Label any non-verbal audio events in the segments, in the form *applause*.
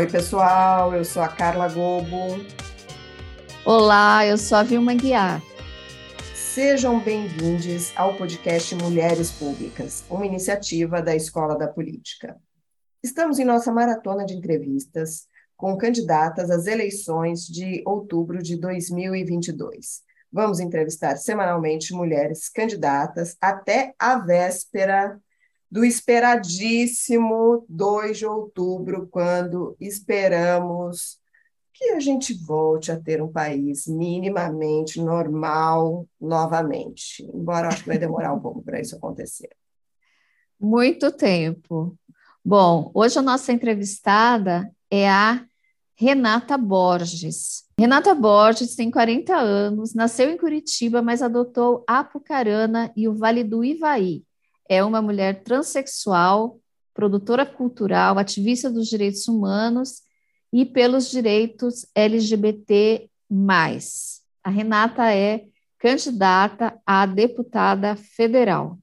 Oi, pessoal, eu sou a Carla Gobo. Olá, eu sou a Vilma Guiar. Sejam bem-vindos ao podcast Mulheres Públicas, uma iniciativa da Escola da Política. Estamos em nossa maratona de entrevistas com candidatas às eleições de outubro de 2022. Vamos entrevistar semanalmente mulheres candidatas até a véspera do esperadíssimo 2 de outubro, quando esperamos que a gente volte a ter um país minimamente normal novamente. Embora acho que vai demorar um pouco para isso acontecer. Muito tempo. Bom, hoje a nossa entrevistada é a Renata Borges. Renata Borges tem 40 anos, nasceu em Curitiba, mas adotou Apucarana e o Vale do Ivaí. É uma mulher transexual, produtora cultural, ativista dos direitos humanos e pelos direitos LGBT. A Renata é candidata a deputada federal.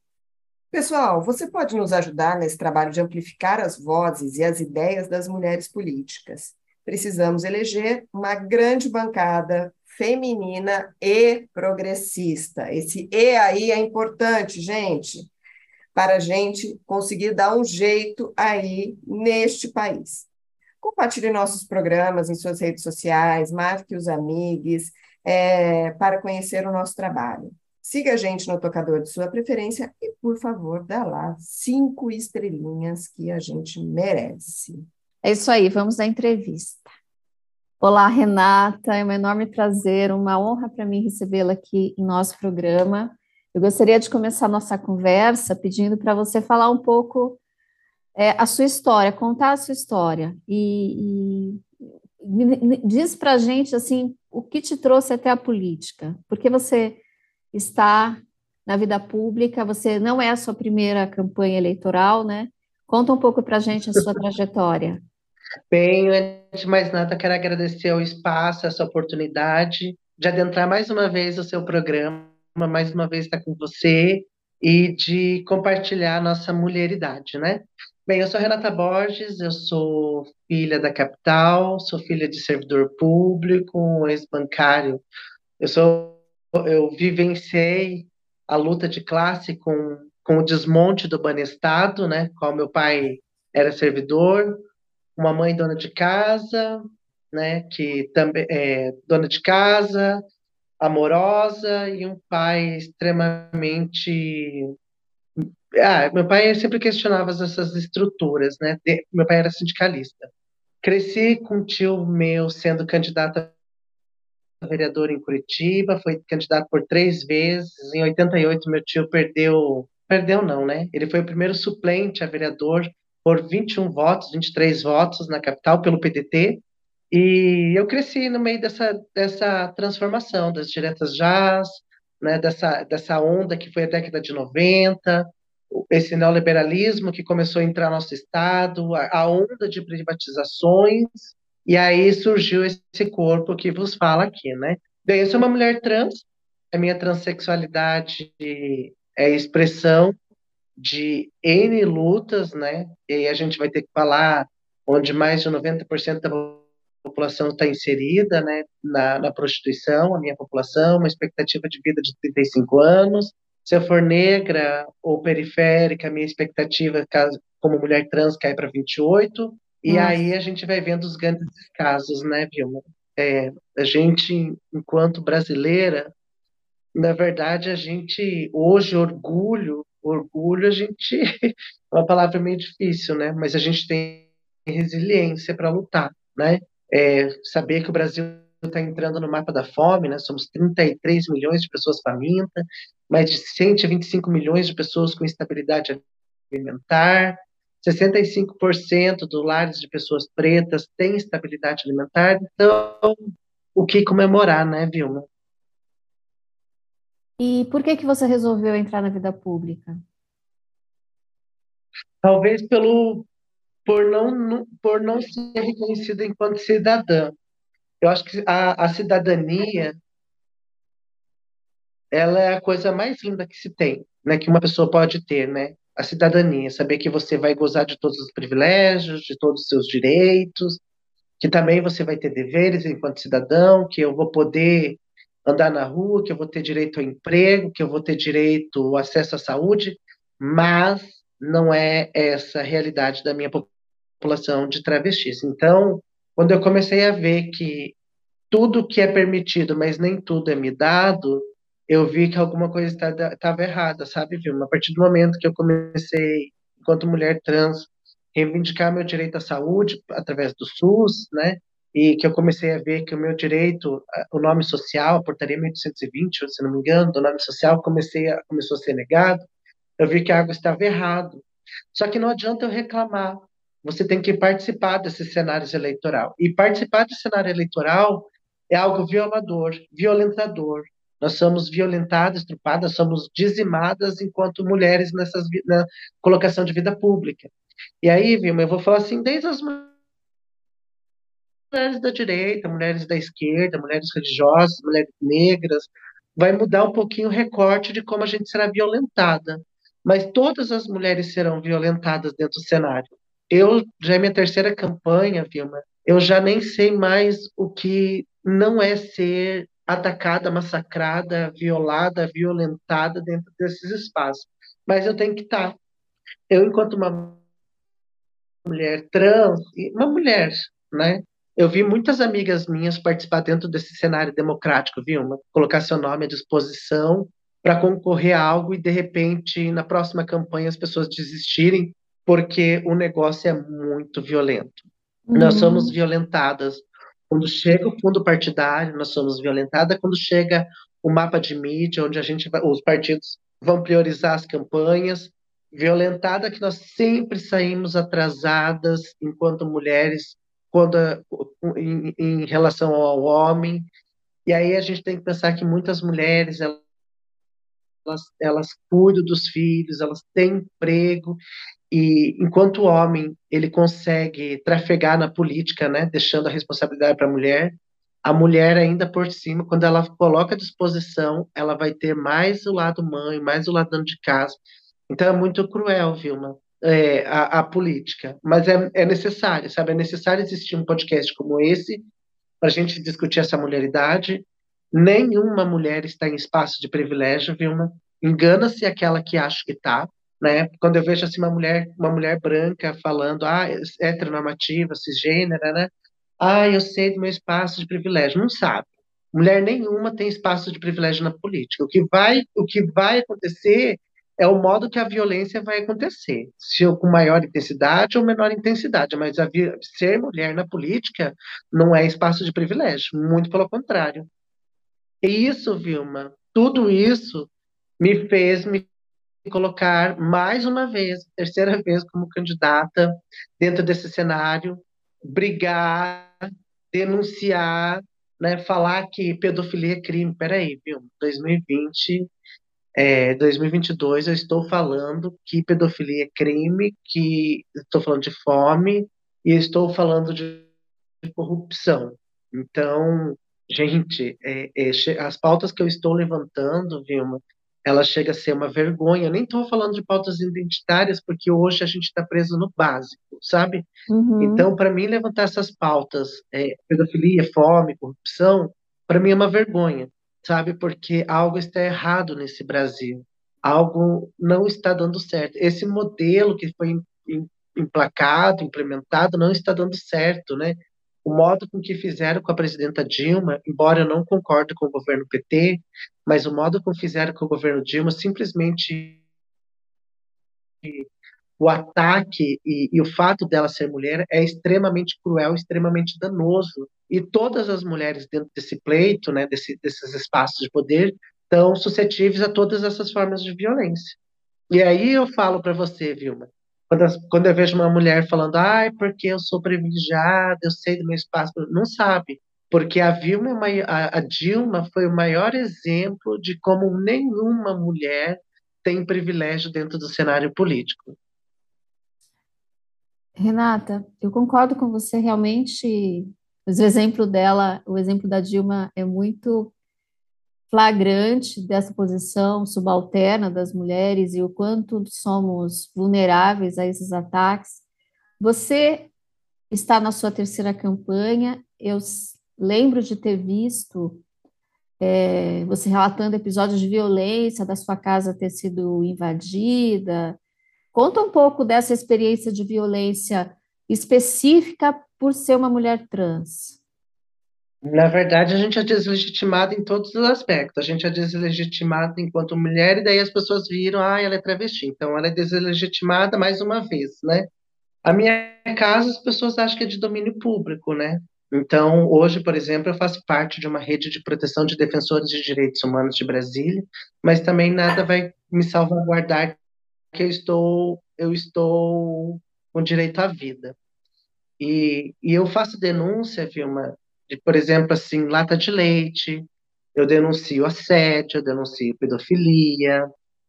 Pessoal, você pode nos ajudar nesse trabalho de amplificar as vozes e as ideias das mulheres políticas precisamos eleger uma grande bancada feminina e progressista. Esse E aí é importante, gente, para a gente conseguir dar um jeito aí neste país. Compartilhe nossos programas em suas redes sociais, marque os amigos é, para conhecer o nosso trabalho. Siga a gente no tocador de sua preferência e, por favor, dá lá cinco estrelinhas que a gente merece. É isso aí, vamos à entrevista. Olá, Renata, é um enorme prazer, uma honra para mim recebê-la aqui em nosso programa. Eu gostaria de começar nossa conversa pedindo para você falar um pouco é, a sua história, contar a sua história e, e diz para a gente assim o que te trouxe até a política, porque você está na vida pública, você não é a sua primeira campanha eleitoral, né? Conta um pouco para a gente a sua *laughs* trajetória. Bem, antes de mais nada, quero agradecer o espaço, essa oportunidade de adentrar mais uma vez o seu programa, mais uma vez estar com você e de compartilhar a nossa mulheridade, né? Bem, eu sou Renata Borges, eu sou filha da capital, sou filha de servidor público, ex-bancário. Eu sou, eu vivenciei a luta de classe com, com o desmonte do Banestado, né? Qual meu pai era servidor, uma mãe dona de casa, né, que também é dona de casa, amorosa e um pai extremamente ah, meu pai sempre questionava essas estruturas, né? Meu pai era sindicalista. Cresci com um tio meu sendo candidato a vereador em Curitiba, foi candidato por três vezes. Em 88, meu tio perdeu, perdeu não, né? Ele foi o primeiro suplente a vereador por 21 votos, 23 votos na capital pelo PDT, e eu cresci no meio dessa, dessa transformação das diretas jazz, né, dessa, dessa onda que foi a década de 90, esse neoliberalismo que começou a entrar no nosso estado, a, a onda de privatizações, e aí surgiu esse corpo que vos fala aqui, né? Bem, eu sou uma mulher trans, a minha transexualidade é expressão de N lutas, né? E a gente vai ter que falar onde mais de 90% da população está inserida, né, na, na, prostituição, a minha população, uma expectativa de vida de 35 anos. Se eu for negra ou periférica, a minha expectativa caso, como mulher trans cai para 28. E Nossa. aí a gente vai vendo os grandes casos, né, Vilma? É, a gente, enquanto brasileira, na verdade, a gente hoje orgulho orgulho, a gente. *laughs* É uma palavra meio difícil, né? Mas a gente tem resiliência para lutar, né? É, saber que o Brasil está entrando no mapa da fome, né? Somos 33 milhões de pessoas famintas, mais de 125 milhões de pessoas com instabilidade alimentar, 65% dos lares de pessoas pretas têm estabilidade alimentar. Então, o que comemorar, né, Vilma? E por que que você resolveu entrar na vida pública? Talvez pelo por não por não ser reconhecida enquanto cidadã. Eu acho que a, a cidadania ela é a coisa mais linda que se tem, né, que uma pessoa pode ter, né? A cidadania, saber que você vai gozar de todos os privilégios, de todos os seus direitos, que também você vai ter deveres enquanto cidadão, que eu vou poder andar na rua, que eu vou ter direito ao emprego, que eu vou ter direito ao acesso à saúde, mas não é essa a realidade da minha população de travestis. Então, quando eu comecei a ver que tudo que é permitido, mas nem tudo é me dado, eu vi que alguma coisa estava errada, sabe, Vilma? A partir do momento que eu comecei, enquanto mulher trans, reivindicar meu direito à saúde através do SUS, né? E que eu comecei a ver que o meu direito, o nome social, a portaria 1820, se não me engano, do nome social, comecei a, começou a ser negado. Eu vi que algo estava errado. Só que não adianta eu reclamar. Você tem que participar desses cenários eleitoral. E participar do cenário eleitoral é algo violador, violentador. Nós somos violentadas, estrupadas, somos dizimadas enquanto mulheres nessas, na colocação de vida pública. E aí, Vilma, eu vou falar assim, desde as mulheres da direita, mulheres da esquerda, mulheres religiosas, mulheres negras, vai mudar um pouquinho o recorte de como a gente será violentada. Mas todas as mulheres serão violentadas dentro do cenário. Eu já é minha terceira campanha, Vilma. Eu já nem sei mais o que não é ser atacada, massacrada, violada, violentada dentro desses espaços. Mas eu tenho que estar. Eu, enquanto uma mulher trans, uma mulher, né? Eu vi muitas amigas minhas participar dentro desse cenário democrático, viu? Uma, colocar seu nome à disposição para concorrer a algo e, de repente, na próxima campanha, as pessoas desistirem porque o negócio é muito violento. Uhum. Nós somos violentadas quando chega o fundo partidário, nós somos violentadas. Quando chega o mapa de mídia, onde a gente vai, os partidos vão priorizar as campanhas, violentada que nós sempre saímos atrasadas enquanto mulheres quando em, em relação ao homem. E aí a gente tem que pensar que muitas mulheres elas, elas cuidam dos filhos, elas têm emprego e enquanto homem ele consegue trafegar na política, né, deixando a responsabilidade para a mulher, a mulher ainda por cima, quando ela coloca à disposição, ela vai ter mais o lado mãe, mais o lado dona de casa. Então é muito cruel, Vilma, é, a, a, política. Mas é, é necessário, sabe? É necessário existir um podcast como esse para a gente discutir essa mulheridade. Nenhuma mulher está em espaço de privilégio, Vilma. Engana-se aquela que acha que está né? Quando eu vejo assim uma mulher, uma mulher branca falando, ah, heteronormativa, cisgênera, né? Ah, eu sei do meu espaço de privilégio. Não sabe. Mulher nenhuma tem espaço de privilégio na política. O que vai, o que vai acontecer é o modo que a violência vai acontecer, se com maior intensidade ou menor intensidade, mas a, ser mulher na política não é espaço de privilégio, muito pelo contrário. E isso, Vilma, tudo isso me fez me colocar mais uma vez, terceira *laughs* vez como candidata dentro desse cenário, brigar, denunciar, né, falar que pedofilia é crime. Peraí, viu? 2020, é, 2022, eu estou falando que pedofilia é crime, que estou falando de fome e estou falando de corrupção. Então, gente, é, é, as pautas que eu estou levantando, Vilma, ela chega a ser uma vergonha. Nem estou falando de pautas identitárias, porque hoje a gente está preso no básico, sabe? Uhum. Então, para mim, levantar essas pautas, é, pedofilia, fome, corrupção, para mim é uma vergonha, sabe? Porque algo está errado nesse Brasil. Algo não está dando certo. Esse modelo que foi emplacado, implementado, não está dando certo, né? O modo com que fizeram com a presidenta Dilma, embora eu não concorde com o governo PT, mas o modo como fizeram com o governo Dilma, simplesmente o ataque e, e, o fato dela ser mulher é extremamente cruel, extremamente danoso. E todas as mulheres dentro desse pleito, né, desse, desses espaços de poder, estão suscetíveis a todas essas formas de violência. E aí eu falo para você, Vilma, quando, quando eu vejo uma mulher falando, ai, porque eu sou privilegiada, eu sei do meu espaço, não sabe. Porque a, Vilma, a, a Dilma foi o maior exemplo de como nenhuma mulher tem privilégio dentro do cenário político. Renata, eu concordo com você, realmente, o exemplo dela, o exemplo da Dilma é muito flagrante dessa posição subalterna das mulheres e o quanto somos vulneráveis a esses ataques. Você está na sua terceira campanha. Eu lembro de ter visto é, você relatando episódios de violência, da sua casa ter sido invadida. Conta um pouco dessa experiência de violência específica por ser uma mulher trans. Na verdade, a gente é deslegitimada em todos os aspectos. A gente é deslegitimada enquanto mulher, e daí as pessoas viram, ah, ela é travesti. Então, ela é deslegitimada mais uma vez, né? A minha casa, as pessoas acham que é de domínio público, né? Então, hoje, por exemplo, eu faço parte de uma rede de proteção de defensores de direitos humanos de Brasília, mas também nada vai me salvaguardar que eu estou, eu estou com direito à vida. E, e eu faço denúncia, Vilma, de, por exemplo, assim, lata de leite, eu denuncio assédio, eu denuncio pedofilia,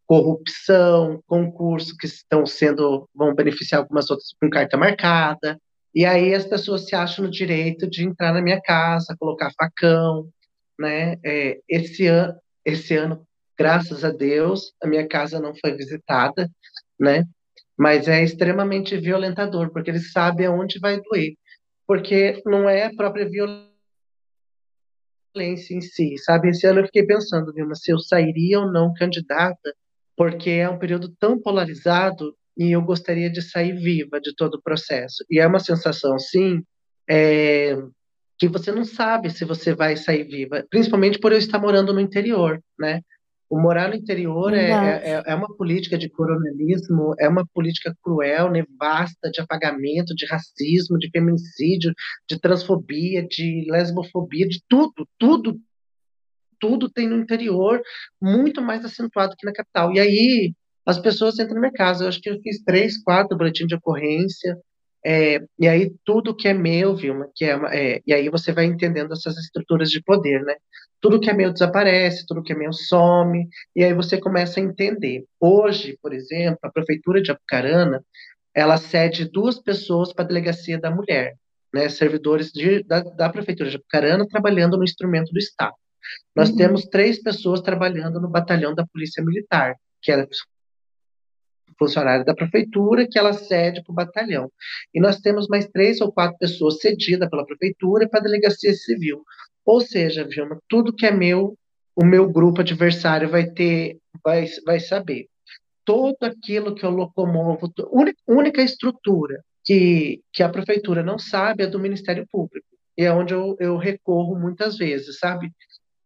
corrupção, concursos que estão sendo, vão beneficiar algumas outras com carta marcada, e aí as pessoas se acham no direito de entrar na minha casa, colocar facão, né? É, esse, an esse ano, graças a Deus, a minha casa não foi visitada, né? Mas é extremamente violentador, porque eles sabem aonde vai doer. Porque não é a própria violência em si, sabe? Esse ano eu fiquei pensando, Vilma, se eu sairia ou não candidata, porque é um período tão polarizado e eu gostaria de sair viva de todo o processo. E é uma sensação, sim, é, que você não sabe se você vai sair viva, principalmente por eu estar morando no interior, né? O morar no interior é, é, é, uma política de coronelismo, é uma política cruel, nevasta, de apagamento, de racismo, de feminicídio, de transfobia, de lesbofobia, de tudo, tudo, tudo tem no interior, muito mais acentuado que na capital. E aí as pessoas entram na minha casa. Eu acho que eu fiz três, quatro boletins de ocorrência. É, e aí tudo que é meu, Vilma, que é, é, e aí você vai entendendo essas estruturas de poder, né? Tudo que é meu desaparece, tudo que é meu some, e aí você começa a entender. Hoje, por exemplo, a prefeitura de Apucarana, ela cede duas pessoas para a delegacia da mulher, né? Servidores de, da, da prefeitura de Apucarana trabalhando no instrumento do Estado. Nós uhum. temos três pessoas trabalhando no batalhão da Polícia Militar, que era funcionária da prefeitura que ela cede para o batalhão. E nós temos mais três ou quatro pessoas cedidas pela prefeitura para a delegacia civil. Ou seja, Vilma, tudo que é meu, o meu grupo adversário vai ter, vai, vai saber. Todo aquilo que eu locomovo, única, única estrutura que, que a prefeitura não sabe é do Ministério Público. E é onde eu, eu recorro muitas vezes, sabe?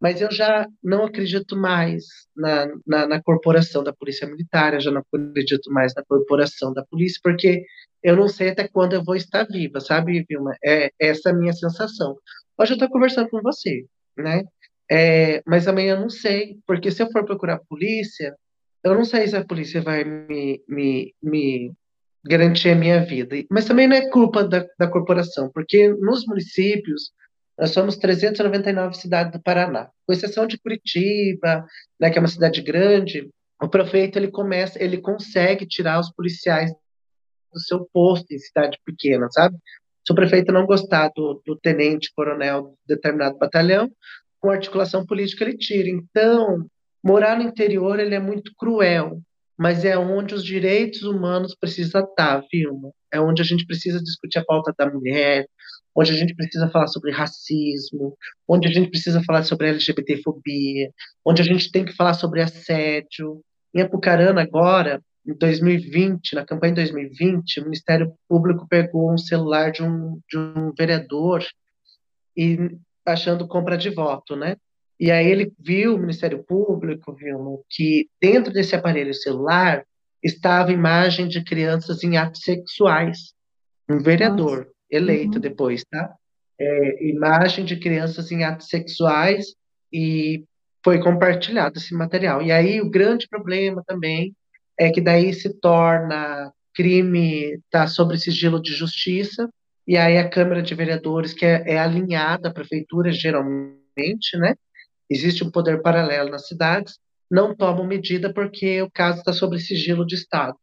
Mas eu já não acredito mais na, na, na, corporação da Polícia Militar, eu já não acredito mais na corporação da polícia, porque eu não sei até quando eu vou estar viva, sabe, Vilma? É, essa é a minha sensação. Hoje eu estou conversando com você, né? É, mas amanhã eu não sei, porque se eu for procurar a polícia, eu não sei se a polícia vai me, me, me garantir a minha vida. Mas também não é culpa da, da corporação, porque nos municípios nós somos 399 cidades do Paraná, com exceção de Curitiba, né, que é uma cidade grande. O prefeito ele começa, ele consegue tirar os policiais do seu posto em cidade pequena, sabe? Se o prefeito não gostar do, do tenente coronel de determinado batalhão, com articulação política ele tira. Então, morar no interior ele é muito cruel, mas é onde os direitos humanos precisam estar, viu? É onde a gente precisa discutir a pauta da mulher, onde a gente precisa falar sobre racismo, onde a gente precisa falar sobre LGBTfobia, onde a gente tem que falar sobre assédio. Em Apucarana, agora, em 2020, na campanha de 2020, o Ministério Público pegou um celular de um, de um vereador e achando compra de voto, né? E aí ele viu, o Ministério Público viu que dentro desse aparelho celular estava imagem de crianças em atos sexuais. Um vereador. Nossa eleito uhum. depois, tá? É, imagem de crianças em atos sexuais e foi compartilhado esse material. E aí o grande problema também é que daí se torna crime, tá sobre sigilo de justiça, e aí a Câmara de Vereadores, que é, é alinhada à prefeitura, geralmente, né? Existe um poder paralelo nas cidades, não tomam medida porque o caso está sobre sigilo de Estado.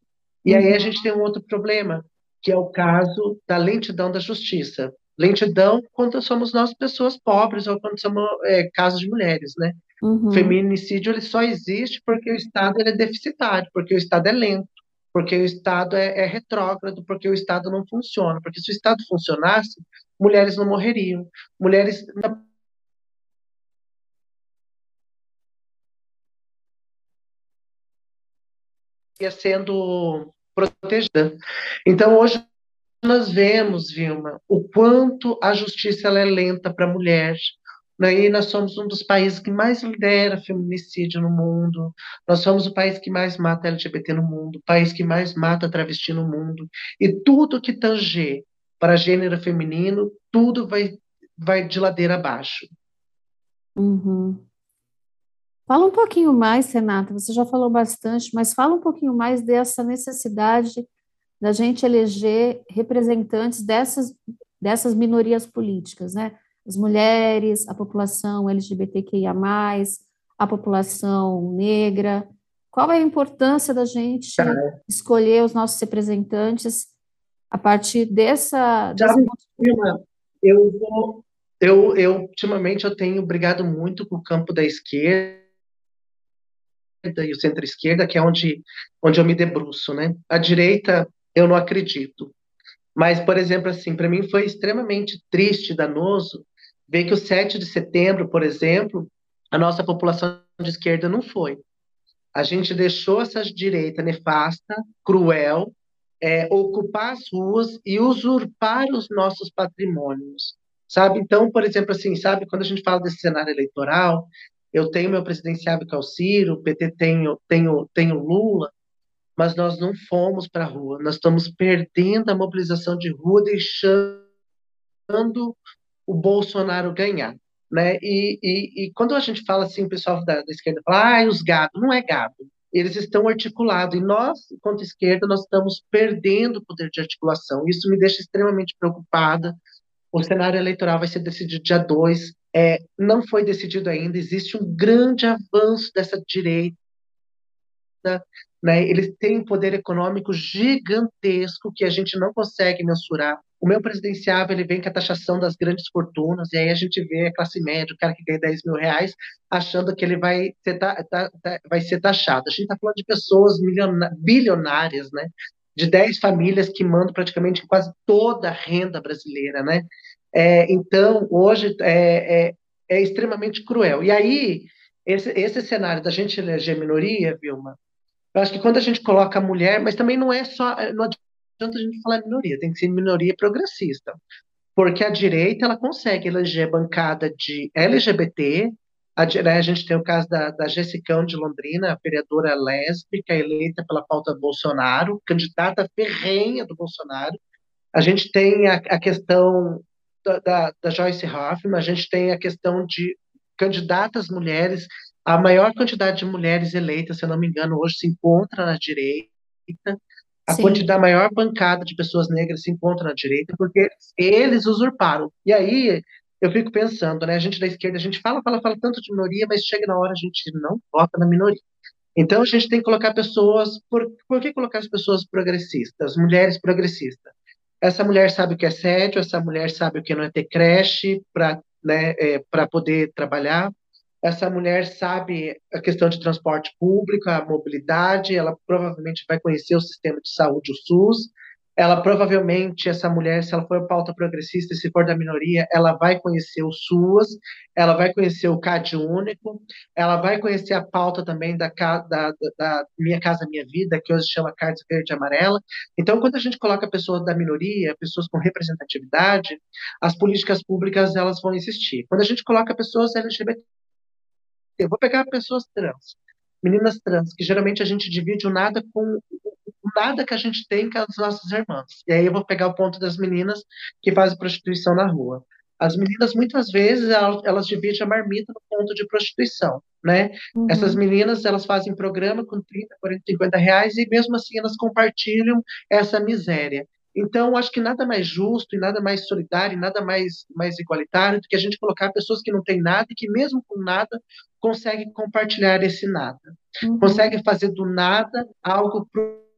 E aí a uhum. gente tem um outro problema, que é o caso da lentidão da justiça. Lentidão quando somos nós pessoas pobres ou quando somos é, casos de mulheres, né? Uhum. O feminicídio ele só existe porque o Estado ele é deficitário, porque o Estado é lento. porque o Estado é, é retrógrado, porque o Estado não funciona. Porque se o Estado funcionasse, mulheres não morreriam. Mulheres ia sendo protegida. Então, hoje nós vemos, Vilma, o quanto a justiça ela é lenta para a mulher. Né? E nós somos um dos países que mais lidera feminicídio no mundo. Nós somos o país que mais mata LGBT no mundo, o país que mais mata travesti no mundo. E tudo que tange para gênero feminino, tudo vai, vai de ladeira abaixo. Uhum. Fala um pouquinho mais, Renata, você já falou bastante, mas fala um pouquinho mais dessa necessidade da gente eleger representantes dessas, dessas minorias políticas, né? As mulheres, a população LGBTQIA, a população negra. Qual é a importância da gente tá. escolher os nossos representantes a partir dessa. Já, eu, vou, eu, eu, ultimamente, eu tenho brigado muito com o campo da esquerda e o centro-esquerda, que é onde, onde eu me debruço, né? A direita, eu não acredito. Mas, por exemplo, assim, para mim foi extremamente triste, danoso, ver que o 7 de setembro, por exemplo, a nossa população de esquerda não foi. A gente deixou essa direita nefasta, cruel, é, ocupar as ruas e usurpar os nossos patrimônios, sabe? Então, por exemplo, assim, sabe, quando a gente fala desse cenário eleitoral, eu tenho meu presidenciável que é o Ciro, o PT tem, tenho, tenho Lula, mas nós não fomos para a rua, nós estamos perdendo a mobilização de rua, deixando o Bolsonaro ganhar. Né? E, e, e quando a gente fala assim, o pessoal da, da esquerda fala, ah, os gado, não é gado. Eles estão articulados, e nós, enquanto esquerda, nós estamos perdendo o poder de articulação. Isso me deixa extremamente preocupada. O cenário eleitoral vai ser decidido dia 2, é, não foi decidido ainda, existe um grande avanço dessa direita, né? eles têm um poder econômico gigantesco que a gente não consegue mensurar. O meu presidenciável ele vem com a taxação das grandes fortunas, e aí a gente vê a classe média, o cara que ganha 10 mil reais, achando que ele vai ser, ta, ta, ta, vai ser taxado. A gente está falando de pessoas bilionárias, né? de 10 famílias que mandam praticamente quase toda a renda brasileira, né? É, então, hoje é, é, é, extremamente cruel. E aí, esse, esse cenário da gente eleger minoria, Vilma, eu acho que quando a gente coloca a mulher, mas também não é só, não adianta a gente falar minoria, tem que ser minoria progressista. Porque a direita, ela consegue eleger bancada de LGBT, a, né, a gente tem o caso da, da Jessicão de Londrina, a vereadora lésbica, eleita pela pauta Bolsonaro, candidata ferrenha do Bolsonaro. A gente tem a, a questão da, da, da Joyce Hoffman, a gente tem a questão de candidatas mulheres, a maior quantidade de mulheres eleitas, se eu não me engano, hoje se encontra na direita, a Sim. quantidade, a maior bancada de pessoas negras se encontra na direita, porque eles usurparam. E aí, eu fico pensando, né, a gente da esquerda, a gente fala, fala, fala tanto de minoria, mas chega na hora a gente não vota na minoria. Então, a gente tem que colocar pessoas, por, por que colocar as pessoas progressistas, mulheres progressistas? Essa mulher sabe o que é sério, essa mulher sabe o que não é ter creche para né, é, poder trabalhar, essa mulher sabe a questão de transporte público, a mobilidade, ela provavelmente vai conhecer o sistema de saúde, o SUS, ela provavelmente, essa mulher, se ela for pauta progressista, se for da minoria, ela vai conhecer o SUAS, ela vai conhecer o CAD único, ela vai conhecer a pauta também da, da, da Minha Casa Minha Vida, que hoje chama CARDS Verde e Amarela. Então, quando a gente coloca pessoas da minoria, pessoas com representatividade, as políticas públicas elas vão existir. Quando a gente coloca pessoas LGBT, eu vou pegar pessoas trans, meninas trans, que geralmente a gente divide o nada com nada que a gente tem com as nossas irmãs. E aí eu vou pegar o ponto das meninas que fazem prostituição na rua. As meninas, muitas vezes, elas, elas dividem a marmita no ponto de prostituição, né? Uhum. Essas meninas, elas fazem programa com 30, 40, 50 reais e mesmo assim elas compartilham essa miséria. Então, acho que nada mais justo e nada mais solidário, e nada mais, mais igualitário do que a gente colocar pessoas que não têm nada e que, mesmo com nada, conseguem compartilhar esse nada. Uhum. Conseguem fazer do nada algo para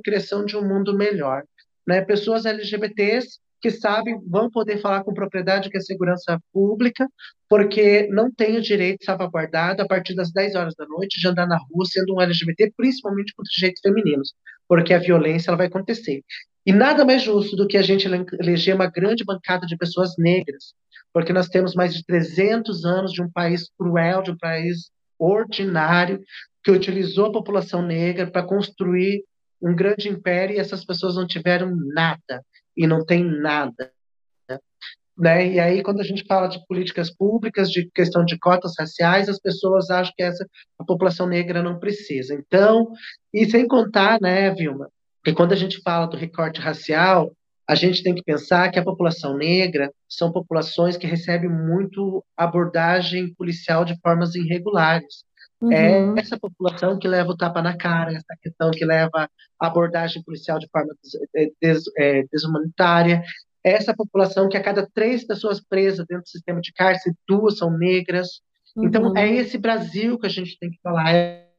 criação de um mundo melhor. Né? Pessoas LGBTs que sabem, vão poder falar com propriedade que é segurança pública, porque não tem o direito salvaguardado a partir das 10 horas da noite de andar na rua sendo um LGBT, principalmente contra sujeitos femininos, porque a violência ela vai acontecer. E nada mais justo do que a gente eleger uma grande bancada de pessoas negras, porque nós temos mais de 300 anos de um país cruel, de um país ordinário, que utilizou a população negra para construir um grande império e essas pessoas não tiveram nada e não tem nada. Né? E aí, quando a gente fala de políticas públicas, de questão de cotas raciais, as pessoas acham que essa a população negra não precisa. Então, e sem contar, né, Vilma, que quando a gente fala do recorte racial, a gente tem que pensar que a população negra são populações que recebem muito abordagem policial de formas irregulares. É uhum. É essa população que leva o tapa na cara, essa questão que leva a abordagem policial de forma des, des, é, desumanitária, essa população que a cada três pessoas presas dentro do sistema de cárcere, duas são negras. Uhum. Então, é uhum. esse Brasil que a gente tem que falar, é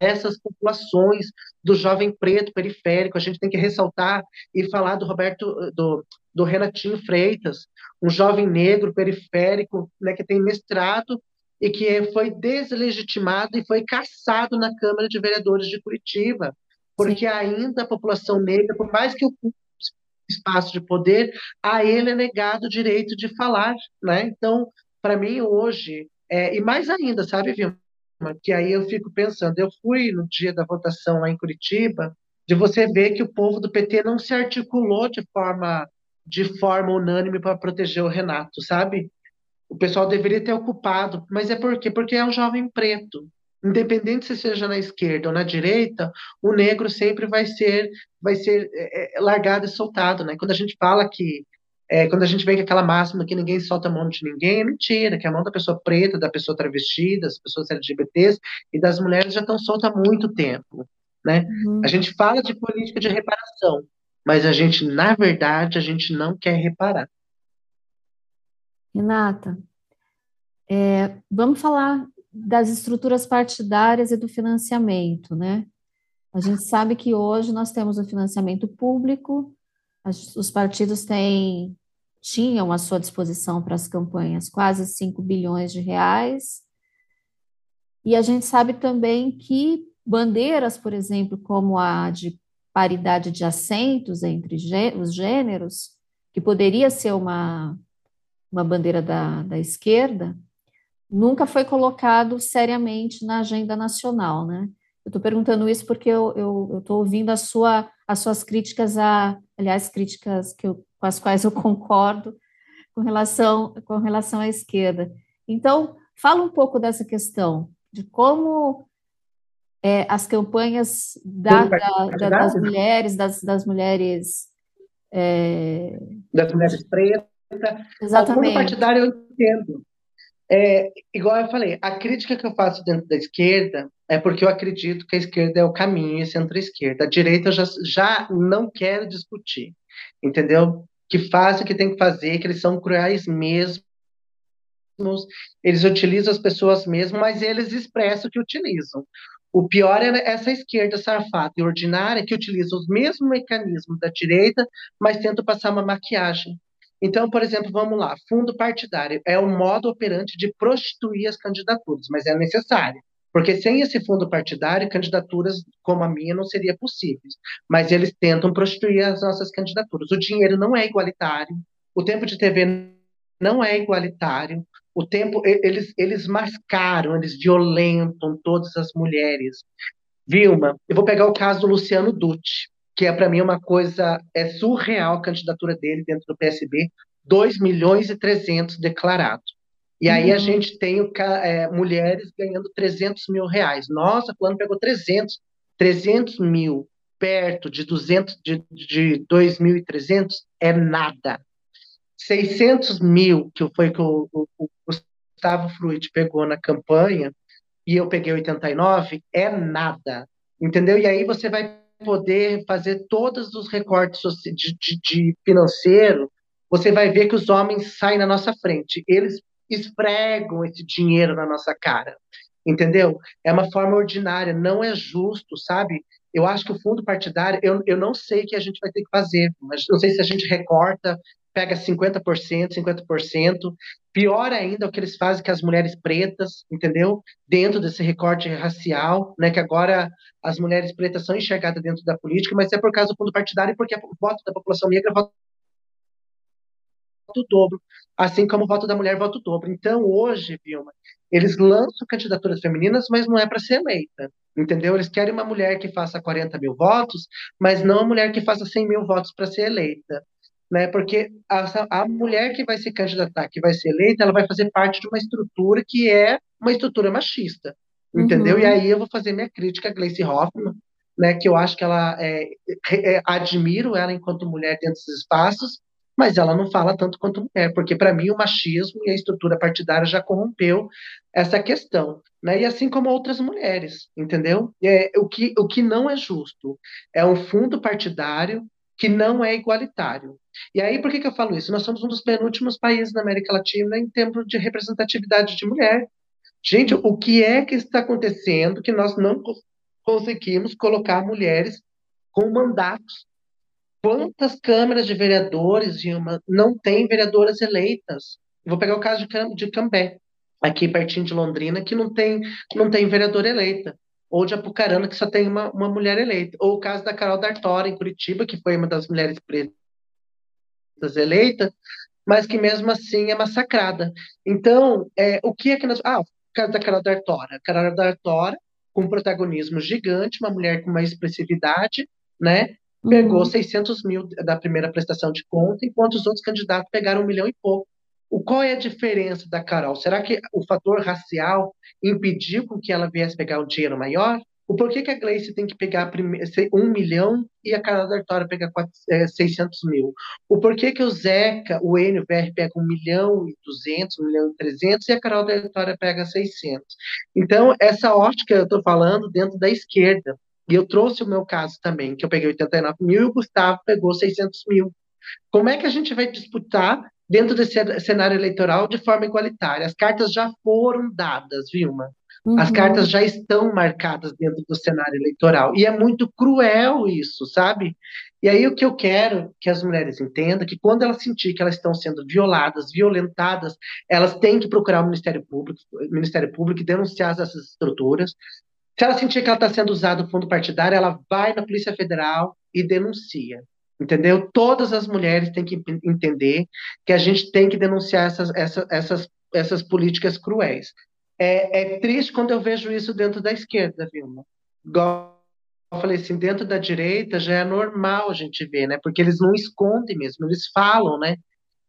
essas populações do jovem preto periférico. A gente tem que ressaltar e falar do Roberto, do, do Renatinho Freitas, um jovem negro periférico né, que tem mestrado e que foi deslegitimado e foi caçado na Câmara de Vereadores de Curitiba, porque Sim. ainda a população negra, por mais que ocupe espaço de poder, a ele é negado o direito de falar, né? Então, para mim hoje, é, e mais ainda, sabe, Vilma, que aí eu fico pensando, eu fui no dia da votação lá em Curitiba, de você ver que o povo do PT não se articulou de forma de forma unânime para proteger o Renato, sabe? O pessoal deveria ter ocupado, mas é por quê? Porque é um jovem preto. Independente se seja na esquerda ou na direita, o negro sempre vai ser vai ser é, é, largado e soltado, né? Quando a gente fala que é, quando a gente vê que aquela máxima que ninguém solta a mão de ninguém, é mentira, que a mão da pessoa preta, da pessoa travestida, das pessoas LGBTs e das mulheres já estão soltas há muito tempo, né? Uhum. A gente fala de política de reparação, mas a gente, na verdade, a gente não quer reparar. Renata, é, vamos falar das estruturas partidárias e do financiamento, né? A gente sabe que hoje nós temos o financiamento público, os partidos têm, tinham à sua disposição para as campanhas quase 5 bilhões de reais, e a gente sabe também que bandeiras, por exemplo, como a de paridade de assentos entre os gêneros, que poderia ser uma uma bandeira da, da esquerda, nunca foi colocado seriamente na agenda nacional, né? Eu estou perguntando isso porque eu estou ouvindo a sua, as suas críticas a, aliás, críticas que eu, com as quais eu *laughs* concordo com relação, com relação à esquerda. Então, fala um pouco dessa questão, de como é, as campanhas da, da, da, das mulheres, das, das mulheres... É, das mulheres pretas, Exatamente. partidário eu entendo. É, igual eu falei, a crítica que eu faço dentro da esquerda é porque eu acredito que a esquerda é o caminho e centro-esquerda. A direita eu já, já não quero discutir, entendeu? Que faz o que tem que fazer, que eles são cruéis mesmo, eles utilizam as pessoas mesmo, mas eles expressam o que utilizam. O pior é essa esquerda safada e ordinária que utiliza os mesmos mecanismos da direita, mas tenta passar uma maquiagem. Então, por exemplo, vamos lá, fundo partidário é um modo operante de prostituir as candidaturas, mas é necessário, porque sem esse fundo partidário, candidaturas como a minha não seriam possíveis. Mas eles tentam prostituir as nossas candidaturas. O dinheiro não é igualitário, o tempo de TV não é igualitário, o tempo eles eles mascaram, eles violentam todas as mulheres. Vilma, eu vou pegar o caso do Luciano Dutti que é para mim uma coisa é surreal a candidatura dele dentro do PSB, 2 milhões e 300 declarado. E aí uhum. a gente tem o, é, mulheres ganhando 300 mil reais. Nossa, fulano pegou 300, 300 mil perto de 200, de, de 2.300 é nada. 600 mil, que foi que o, o, o Gustavo Fruit pegou na campanha, e eu peguei 89, é nada. Entendeu? E aí você vai poder fazer todos os recortes de, de, de financeiro, você vai ver que os homens saem na nossa frente. Eles esfregam esse dinheiro na nossa cara. Entendeu? É uma forma ordinária, não é justo, sabe? eu acho que o fundo partidário, eu, eu não sei o que a gente vai ter que fazer, mas não sei se a gente recorta, pega 50%, 50%. Pior ainda é o que eles fazem com as mulheres pretas, entendeu? Dentro desse recorte racial, né? Que agora as mulheres pretas são enxergadas dentro da política, mas é por causa do fundo partidário e porque o voto da população negra vota o dobro, assim como o voto da mulher vota o dobro. Então, hoje, Vilma, eles lançam candidaturas femininas, mas não é para ser eleita, entendeu? Eles querem uma mulher que faça 40 mil votos, mas não uma mulher que faça 100 mil votos para ser eleita. Né? Porque a, a mulher que vai se candidatar, que vai ser eleita, ela vai fazer parte de uma estrutura que é uma estrutura machista, entendeu? Uhum. E aí eu vou fazer minha crítica a Gleice Hoffmann, né, que eu acho que ela é, é, admiro ela enquanto mulher dentro desses espaços, mas ela não fala tanto quanto mulher, porque para mim o machismo e a estrutura partidária já corrompeu essa questão, né? E assim como outras mulheres, entendeu? É, o, que, o que não é justo é um fundo partidário que não é igualitário. E aí, por que, que eu falo isso? Nós somos um dos penúltimos países na América Latina em termos de representatividade de mulher. Gente, o que é que está acontecendo que nós não conseguimos colocar mulheres com mandatos Quantas câmeras de vereadores, Dilma, não tem vereadoras eleitas? Vou pegar o caso de, de Cambé, aqui pertinho de Londrina, que não tem, não tem vereadora eleita. Ou de Apucarana, que só tem uma, uma mulher eleita. Ou o caso da Carol D'Artora, em Curitiba, que foi uma das mulheres pretas eleitas, mas que mesmo assim é massacrada. Então, é, o que é que nós. Ah, o caso da Carol D'Artora. Carol D'Artora, com um protagonismo gigante, uma mulher com uma expressividade, né? pegou uhum. 600 mil da primeira prestação de conta, enquanto os outros candidatos pegaram um milhão e pouco. O, qual é a diferença da Carol? Será que o fator racial impediu com que ela viesse pegar um dinheiro maior? O porquê que a Gleice tem que pegar um milhão e a Carol D'Artora pega 600 é, mil? O porquê que o Zeca, o Enio VR pega um milhão e duzentos, um milhão e trezentos e a Carol D'Artora pega 600? Então, essa ótica eu estou falando dentro da esquerda. E eu trouxe o meu caso também, que eu peguei 89 mil e o Gustavo pegou 600 mil. Como é que a gente vai disputar dentro desse cenário eleitoral de forma igualitária? As cartas já foram dadas, Vilma. Uhum. As cartas já estão marcadas dentro do cenário eleitoral. E é muito cruel isso, sabe? E aí o que eu quero que as mulheres entendam que quando elas sentir que elas estão sendo violadas, violentadas, elas têm que procurar o Ministério Público, o Ministério Público e denunciar essas estruturas, se ela sentir que ela está sendo usada o fundo partidário, ela vai na Polícia Federal e denuncia. Entendeu? Todas as mulheres têm que entender que a gente tem que denunciar essas, essas, essas, essas políticas cruéis. É, é triste quando eu vejo isso dentro da esquerda, Vilma. Igual eu falei assim, dentro da direita já é normal a gente ver, né? Porque eles não escondem mesmo, eles falam, né?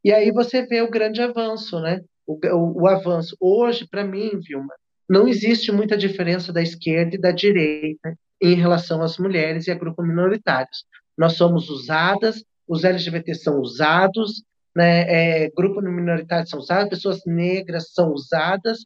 E aí você vê o grande avanço, né? O, o, o avanço. Hoje, para mim, Vilma, não existe muita diferença da esquerda e da direita em relação às mulheres e a grupos minoritários. Nós somos usadas, os LGBT são usados, né, é, grupos minoritários são usados, pessoas negras são usadas,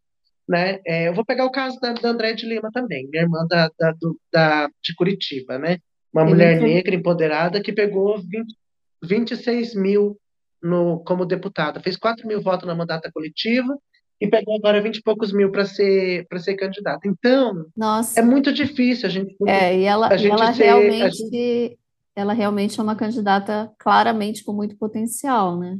né? É, eu vou pegar o caso da, da André de Lima também, minha irmã da, da, do, da de Curitiba, né? Uma mulher negra empoderada que pegou 20, 26 mil no, como deputada, fez 4 mil votos na mandata coletiva e pegou agora 20 e poucos mil para ser para ser candidata. Então, Nossa. é muito difícil a gente. É, e ela, e ela ser, realmente, gente... ela realmente é uma candidata claramente com muito potencial, né?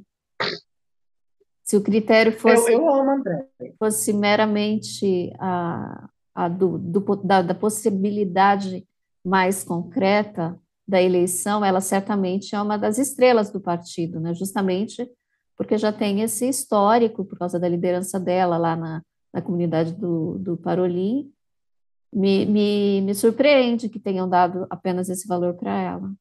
Se o critério fosse, eu, eu fosse meramente a, a do, do da, da possibilidade mais concreta da eleição, ela certamente é uma das estrelas do partido, né? Justamente porque já tem esse histórico, por causa da liderança dela lá na, na comunidade do, do Parolim, me, me, me surpreende que tenham dado apenas esse valor para ela.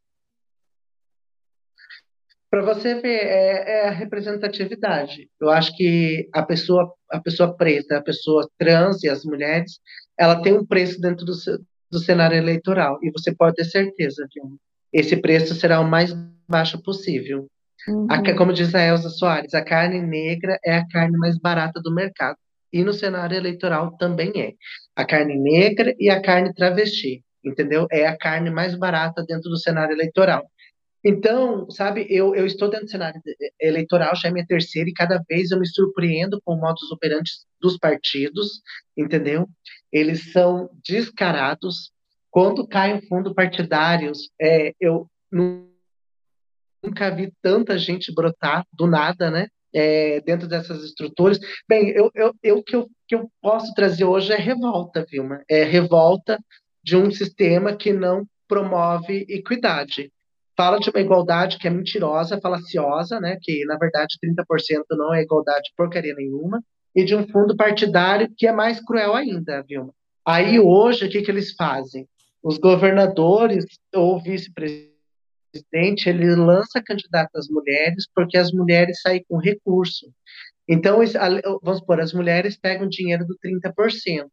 Para você ver, é, é, a representatividade. Eu acho que a pessoa, a pessoa preta, a pessoa trans e as mulheres, ela tem um preço dentro do, do cenário eleitoral. E você pode ter certeza que esse preço será o mais baixo possível. Uhum. A, como diz a Elza Soares, a carne negra é a carne mais barata do mercado. E no cenário eleitoral também é. A carne negra e a carne travesti, entendeu? É a carne mais barata dentro do cenário eleitoral. Então, sabe, eu, eu estou dentro do cenário eleitoral, já é minha terceira, e cada vez eu me surpreendo com modos operantes dos partidos, entendeu? Eles são descarados, Quando cai um fundo partidários, é, eu nunca vi tanta gente brotar do nada, né? É, dentro dessas estruturas. Bem, eu, eu, eu, que eu que eu posso trazer hoje é revolta, Vilma. É revolta de um sistema que não promove equidade. Fala de uma igualdade que é mentirosa, falaciosa, né? Que na verdade 30% não é igualdade porcaria nenhuma, e de um fundo partidário que é mais cruel ainda, Vilma. Aí hoje o que, que eles fazem? Os governadores ou vice-presidente ele lança candidatas mulheres porque as mulheres saem com recurso. Então, vamos supor, as mulheres pegam dinheiro do 30%,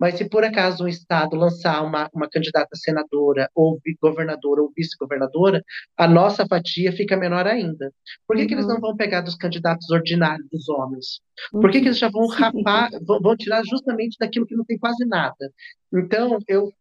mas se por acaso um Estado lançar uma, uma candidata senadora, ou governadora, ou vice-governadora, a nossa fatia fica menor ainda. Por que, uhum. que eles não uhum. vão pegar dos candidatos ordinários dos homens? Por que, que eles já vão *laughs* rapar, vão, vão tirar justamente daquilo que não tem quase nada? Então, eu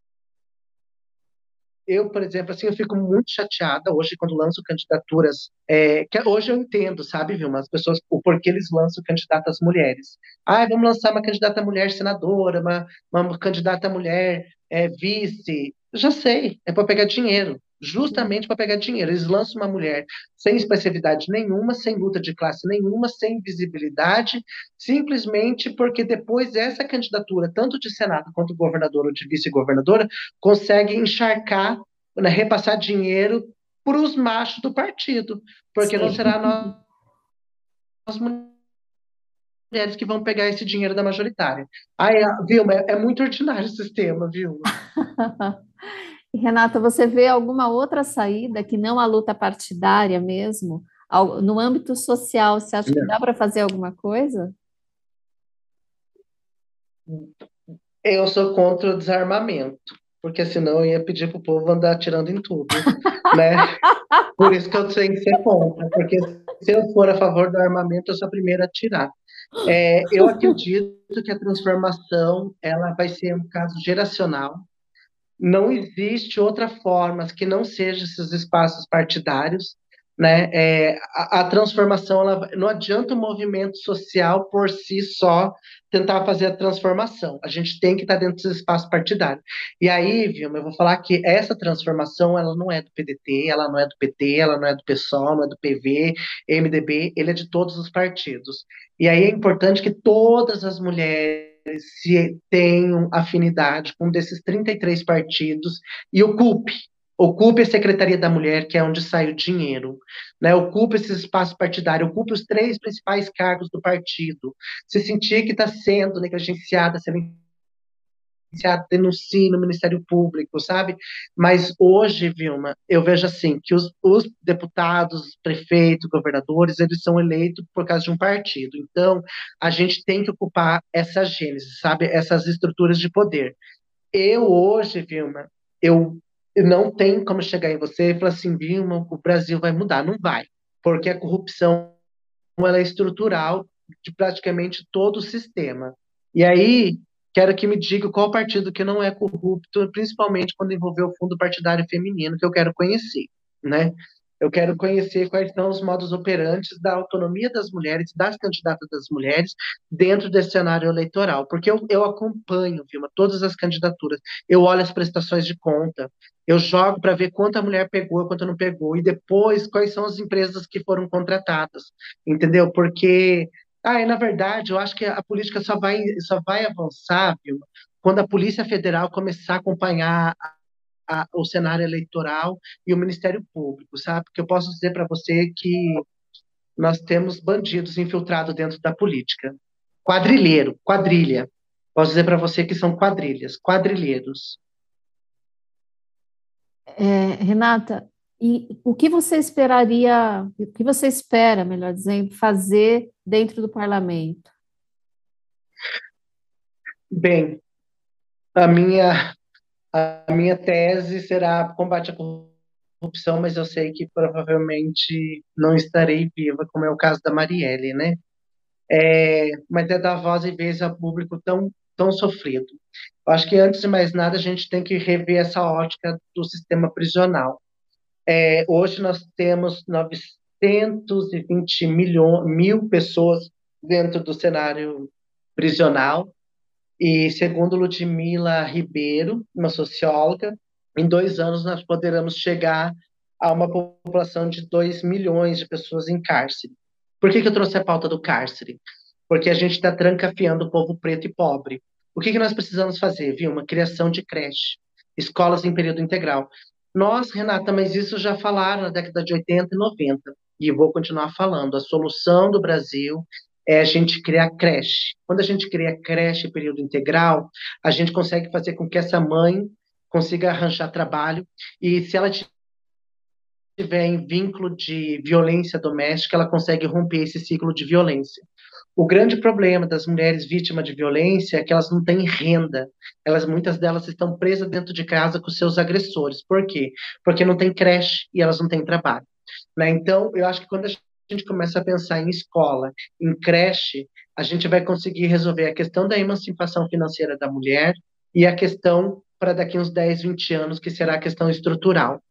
eu, por exemplo, assim, eu fico muito chateada hoje quando lanço candidaturas, é, que hoje eu entendo, sabe, Vilma, as pessoas, o porquê eles lançam candidatas mulheres. Ah, vamos lançar uma candidata mulher senadora, uma, uma candidata mulher é, vice. Já sei, é para pegar dinheiro justamente para pegar dinheiro. Eles lançam uma mulher sem expressividade nenhuma, sem luta de classe nenhuma, sem visibilidade, simplesmente porque depois essa candidatura, tanto de Senado quanto governadora ou de vice-governadora, consegue encharcar, né, repassar dinheiro para os machos do partido, porque Sim. não será nós, nós mulheres que vão pegar esse dinheiro da majoritária. Aí, Vilma, é, é muito ordinário o sistema, Vilma. *laughs* Renata, você vê alguma outra saída que não a luta partidária mesmo? No âmbito social, você acha que dá para fazer alguma coisa? Eu sou contra o desarmamento, porque senão eu ia pedir para o povo andar atirando em tudo, *laughs* né? Por isso que eu tenho que ser contra, porque se eu for a favor do armamento, eu sou a primeira a atirar. É, eu *laughs* acredito que a transformação ela vai ser um caso geracional, não existe outra forma que não seja esses espaços partidários, né? É, a, a, transformação, ela, não adianta o movimento social por si só tentar fazer a transformação. A gente tem que estar dentro desse espaço partidário. E aí, Vilma, eu vou falar que essa transformação, ela não é do PDT, ela não é do PT, ela não é do PSOL, não é do PV, MDB, ele é de todos os partidos. E aí é importante que todas as mulheres se tenham afinidade com um desses 33 partidos e ocupe ocupe a Secretaria da Mulher, que é onde sai o dinheiro, né? ocupe esse espaço partidário, ocupe os três principais cargos do partido, se sentir que está sendo negligenciada, sendo denuncie no Ministério Público, sabe? Mas hoje, Vilma, eu vejo assim, que os, os deputados, prefeitos, governadores, eles são eleitos por causa de um partido. Então, a gente tem que ocupar essa gênese, sabe? Essas estruturas de poder. Eu hoje, Vilma, eu não tenho como chegar em você e falar assim, Vilma, o Brasil vai mudar. Não vai, porque a corrupção ela é estrutural de praticamente todo o sistema. E aí, Quero que me diga qual partido que não é corrupto, principalmente quando envolveu o fundo partidário feminino, que eu quero conhecer, né? Eu quero conhecer quais são os modos operantes da autonomia das mulheres, das candidatas das mulheres, dentro desse cenário eleitoral. Porque eu, eu acompanho, Vilma, todas as candidaturas. Eu olho as prestações de conta, eu jogo para ver quanta mulher pegou, quanta não pegou, e depois quais são as empresas que foram contratadas, entendeu? Porque ah, e na verdade, eu acho que a política só vai, só vai avançar, viu, quando a Polícia Federal começar a acompanhar a, o cenário eleitoral e o Ministério Público, sabe? Porque eu posso dizer para você que nós temos bandidos infiltrados dentro da política. Quadrilheiro, quadrilha. Posso dizer para você que são quadrilhas, quadrilheiros. É, Renata, e o que você esperaria, o que você espera, melhor dizendo, fazer dentro do parlamento? Bem, a minha, a minha tese será combate à corrupção, mas eu sei que provavelmente não estarei viva, como é o caso da Marielle, né? É, mas é dar voz e vez ao público tão, tão sofrido. Eu acho que, antes de mais nada, a gente tem que rever essa ótica do sistema prisional. É, hoje nós temos 920 milhões, mil pessoas dentro do cenário prisional E segundo Ludmila Ribeiro, uma socióloga, em dois anos nós poderemos chegar a uma população de 2 milhões de pessoas em cárcere. Por que, que eu trouxe a pauta do cárcere? Porque a gente está trancafiando o povo preto e pobre. O que, que nós precisamos fazer? Viu? Uma criação de creche, escolas em período integral. Nós, Renata, mas isso já falaram na década de 80 e 90, e vou continuar falando. A solução do Brasil é a gente criar creche. Quando a gente cria creche período integral, a gente consegue fazer com que essa mãe consiga arranjar trabalho e se ela tiver em vínculo de violência doméstica, ela consegue romper esse ciclo de violência. O grande problema das mulheres vítimas de violência é que elas não têm renda. Elas, muitas delas estão presas dentro de casa com seus agressores. Por quê? Porque não tem creche e elas não têm trabalho. Né? Então, eu acho que quando a gente começa a pensar em escola, em creche, a gente vai conseguir resolver a questão da emancipação financeira da mulher e a questão para daqui uns 10, 20 anos, que será a questão estrutural.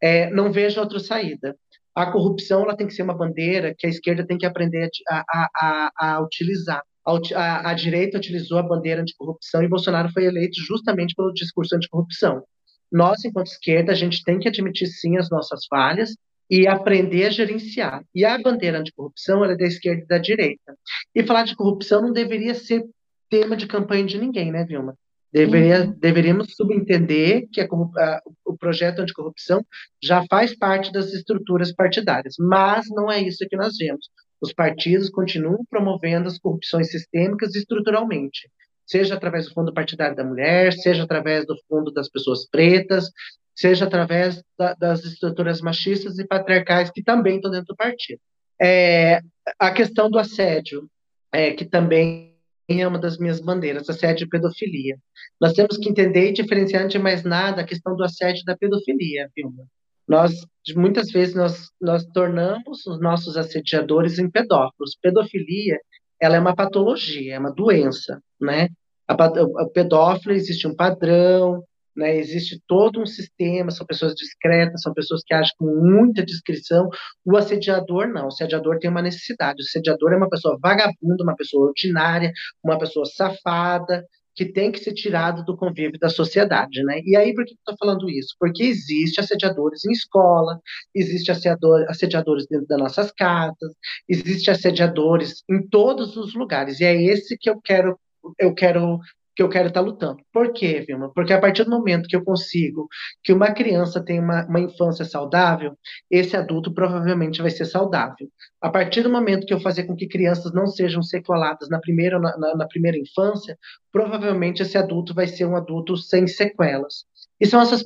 É, não vejo outra saída. A corrupção ela tem que ser uma bandeira que a esquerda tem que aprender a, a, a, a utilizar. A, a, direita utilizou a bandeira anticorrupção e Bolsonaro foi eleito justamente pelo discurso anticorrupção. Nós, enquanto esquerda, a gente tem que admitir sim as nossas falhas e aprender a gerenciar. E a bandeira anticorrupção é da esquerda e da direita. E falar de corrupção não deveria ser tema de campanha de ninguém, né, Vilma? Deveria, uhum. Deveríamos subentender que a, a, o projeto anticorrupção já faz parte das estruturas partidárias, mas não é isso que nós vemos. Os partidos continuam promovendo as corrupções sistêmicas estruturalmente, seja através do Fundo Partidário da Mulher, seja através do Fundo das Pessoas Pretas, seja através da, das estruturas machistas e patriarcais que também estão dentro do partido. É, a questão do assédio, é, que também é uma das minhas bandeiras, assédio e pedofilia. Nós temos que entender e diferenciar, antes de mais nada, a questão do assédio da pedofilia, Vilma. Nós, muitas vezes, nós, nós tornamos os nossos assediadores em pedófilos. Pedofilia, ela é uma patologia, é uma doença, né? A, a pedófilo existe um padrão, né? Existe todo um sistema, são pessoas discretas, são pessoas que agem com muita discrição. O assediador não, o assediador tem uma necessidade. O assediador é uma pessoa vagabunda, uma pessoa ordinária, uma pessoa safada, que tem que ser tirado do convívio da sociedade, né? E aí, por que eu estou falando isso? Porque existe assediadores em escola, existe assediador, assediadores dentro das nossas casas, existe assediadores em todos os lugares. E é esse que eu quero eu quero que eu quero estar tá lutando. Por quê, Vilma? Porque a partir do momento que eu consigo que uma criança tenha uma, uma infância saudável, esse adulto provavelmente vai ser saudável. A partir do momento que eu fazer com que crianças não sejam sequeladas na primeira, na, na, na primeira infância, provavelmente esse adulto vai ser um adulto sem sequelas. E são essas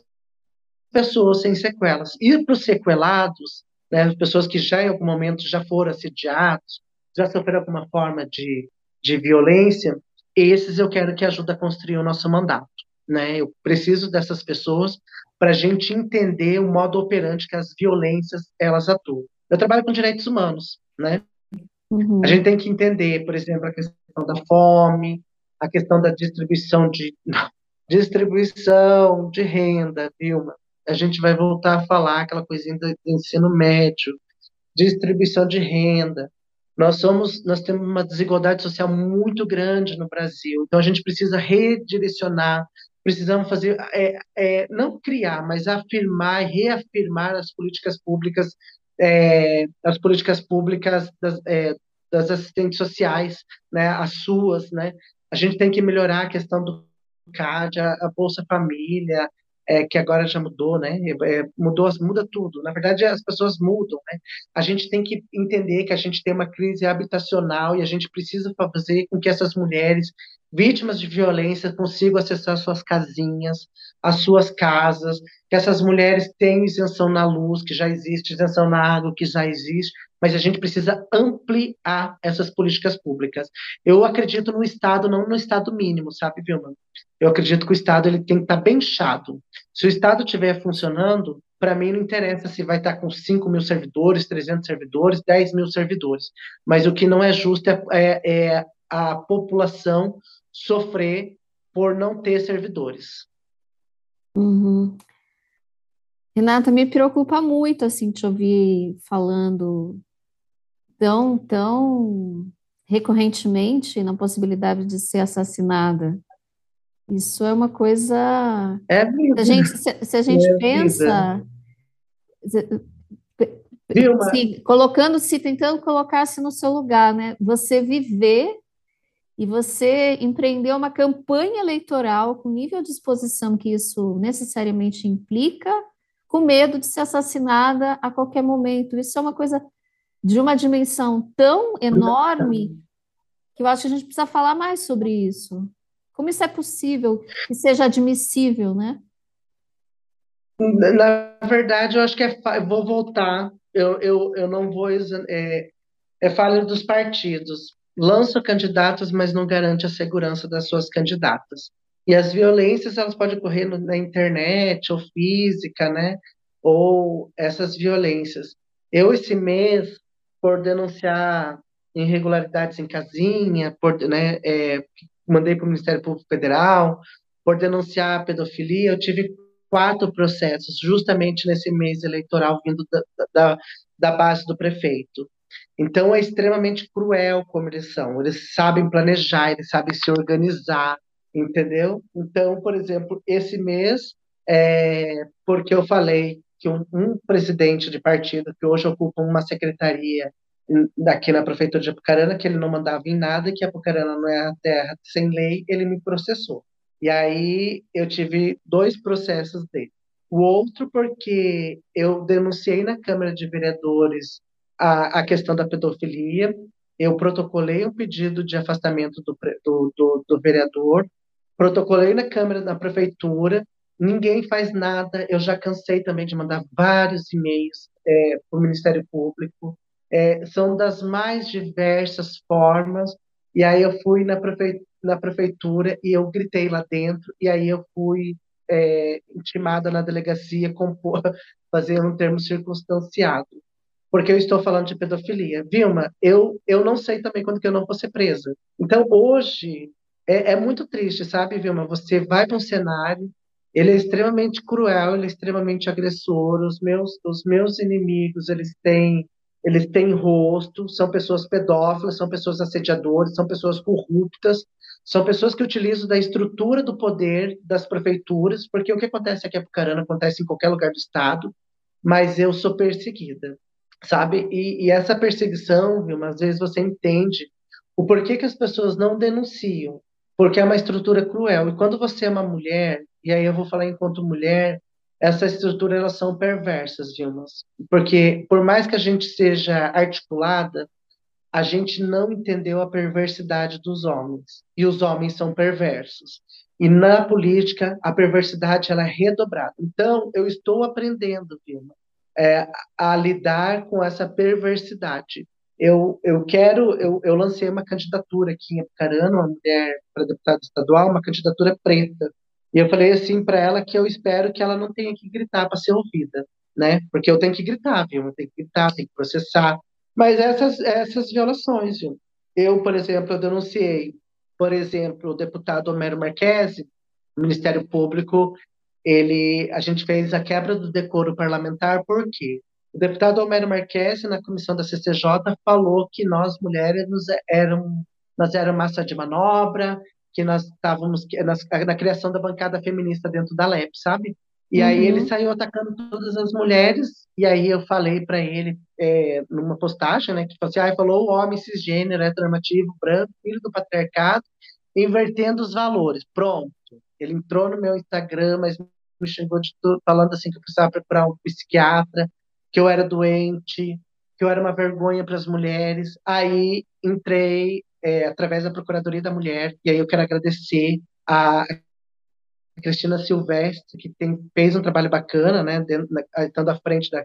pessoas sem sequelas. E para os sequelados, né, pessoas que já em algum momento já foram assediados, já sofreram alguma forma de, de violência, esses eu quero que ajude a construir o nosso mandato. Né? Eu preciso dessas pessoas para a gente entender o modo operante que as violências elas atuam. Eu trabalho com direitos humanos, né? Uhum. A gente tem que entender, por exemplo, a questão da fome, a questão da distribuição de *laughs* distribuição de renda, Vilma. A gente vai voltar a falar aquela coisinha do ensino médio, distribuição de renda. Nós somos, nós temos uma desigualdade social muito grande no Brasil. Então a gente precisa redirecionar, precisamos fazer, é, é, não criar, mas afirmar, reafirmar as políticas públicas, é, as políticas públicas das, é, das assistentes sociais, né, as suas, né. A gente tem que melhorar a questão do CAD, a, a Bolsa Família, é, que agora já mudou, né? É, mudou, muda tudo. Na verdade, as pessoas mudam, né? A gente tem que entender que a gente tem uma crise habitacional e a gente precisa fazer com que essas mulheres vítimas de violência consigam acessar suas casinhas, as suas casas, que essas mulheres tenham isenção na luz, que já existe, isenção na água, que já existe, mas a gente precisa ampliar essas políticas públicas. Eu acredito no Estado, não no Estado mínimo, sabe, Vilma? Eu acredito que o Estado ele tem que estar bem chato. Se o Estado estiver funcionando, para mim não interessa se vai estar com 5 mil servidores, 300 servidores, 10 mil servidores. Mas o que não é justo é, é, é a população sofrer por não ter servidores. Uhum. Renata, me preocupa muito assim te ouvir falando tão, tão recorrentemente na possibilidade de ser assassinada Isso é uma coisa. É vida. Se a gente, se, se a gente é pensa. Sim, colocando-se, tentando colocar-se no seu lugar, né? Você viver e você empreender uma campanha eleitoral com nível de exposição que isso necessariamente implica, com medo de ser assassinada a qualquer momento. Isso é uma coisa de uma dimensão tão enorme que eu acho que a gente precisa falar mais sobre isso. Como isso é possível que seja admissível, né? Na verdade, eu acho que é. Eu vou voltar. Eu, eu, eu não vou. É, é falha dos partidos. Lança candidatos, mas não garante a segurança das suas candidatas. E as violências, elas podem ocorrer na internet, ou física, né? Ou essas violências. Eu, esse mês, por denunciar irregularidades em casinha, por, né, é, mandei para o Ministério Público Federal, por denunciar pedofilia, eu tive quatro processos, justamente nesse mês eleitoral, vindo da, da, da base do prefeito. Então, é extremamente cruel como eles são. Eles sabem planejar, eles sabem se organizar, entendeu? Então, por exemplo, esse mês, é, porque eu falei que um, um, presidente de partido que hoje ocupa uma secretaria daqui na prefeitura de Apucarana, que ele não mandava em nada, que Apucarana não é a terra sem lei, ele me processou. E aí eu tive dois processos dele. O outro porque eu denunciei na Câmara de Vereadores a, a questão da pedofilia, eu protocolei um pedido de afastamento do, do, do, do vereador, protocolei na Câmara, na Prefeitura, ninguém faz nada, eu já cansei também de mandar vários e-mails é, para o Ministério Público, é, são das mais diversas formas. E aí eu fui na, prefe... na prefeitura e eu gritei lá dentro, e aí eu fui é, intimada na delegacia compor, *laughs* fazer um termo circunstanciado. Porque eu estou falando de pedofilia. Vilma, eu, eu não sei também quando que eu não vou ser presa. Então, hoje, é, é muito triste, sabe, Vilma? Você vai para um cenário, ele é extremamente cruel, ele é extremamente agressor. Os meus, os meus inimigos, eles têm eles têm rosto, são pessoas pedófilas, são pessoas assediadoras, são pessoas corruptas, são pessoas que utilizam da estrutura do poder das prefeituras, porque o que acontece aqui em Apucarana acontece em qualquer lugar do estado, mas eu sou perseguida, sabe? E, e essa perseguição, viu, às vezes você entende o porquê que as pessoas não denunciam, porque é uma estrutura cruel. E quando você é uma mulher, e aí eu vou falar enquanto mulher, essa estrutura elas são perversas, Vilmas. Porque por mais que a gente seja articulada, a gente não entendeu a perversidade dos homens. E os homens são perversos. E na política, a perversidade ela é redobrada. Então, eu estou aprendendo, Vilma, é, a lidar com essa perversidade. Eu, eu quero, eu, eu lancei uma candidatura aqui em Apucarana, uma mulher para deputada estadual, uma candidatura preta. E eu falei assim para ela que eu espero que ela não tenha que gritar para ser ouvida, né? Porque eu tenho que gritar, viu? Eu tenho que gritar, tenho que processar. Mas essas, essas violações, viu? Eu, por exemplo, eu denunciei, por exemplo, o deputado Homero Marquesi, o Ministério Público, ele, a gente fez a quebra do decoro parlamentar, por quê? O deputado Homero Marquesi, na comissão da CCJ, falou que nós, mulheres, eram, nós éramos massa de manobra, que nós estávamos na, na, criação da bancada feminista dentro da LEP, sabe? E uhum. aí ele saiu atacando todas as mulheres, e aí eu falei para ele, é, numa postagem, né, que assim, ah, falou o homem cisgênero, heteronormativo, branco, filho do patriarcado, invertendo os valores. Pronto. Ele entrou no meu Instagram, mas me chegou de tudo, falando assim que eu precisava procurar um psiquiatra, que eu era doente, que eu era uma vergonha para as mulheres. Aí entrei, é, através da Procuradoria da Mulher, e aí eu quero agradecer a Cristina Silvestre, que tem, fez um trabalho bacana, né, dentro, estando à frente da